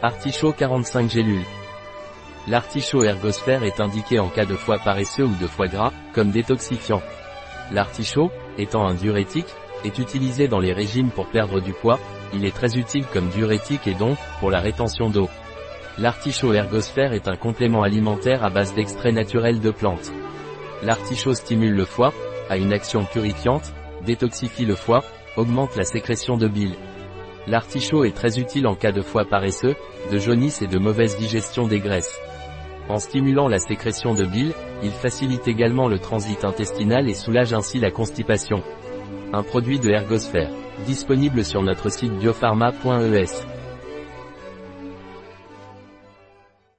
Artichaut 45 gélules. L'artichaut ergosphère est indiqué en cas de foie paresseux ou de foie gras, comme détoxifiant. L'artichaut, étant un diurétique, est utilisé dans les régimes pour perdre du poids, il est très utile comme diurétique et donc, pour la rétention d'eau. L'artichaut ergosphère est un complément alimentaire à base d'extraits naturels de plantes. L'artichaut stimule le foie, a une action purifiante, détoxifie le foie, augmente la sécrétion de bile. L'artichaut est très utile en cas de foie paresseux, de jaunisse et de mauvaise digestion des graisses. En stimulant la sécrétion de bile, il facilite également le transit intestinal et soulage ainsi la constipation. Un produit de Ergosphère. Disponible sur notre site biopharma.es.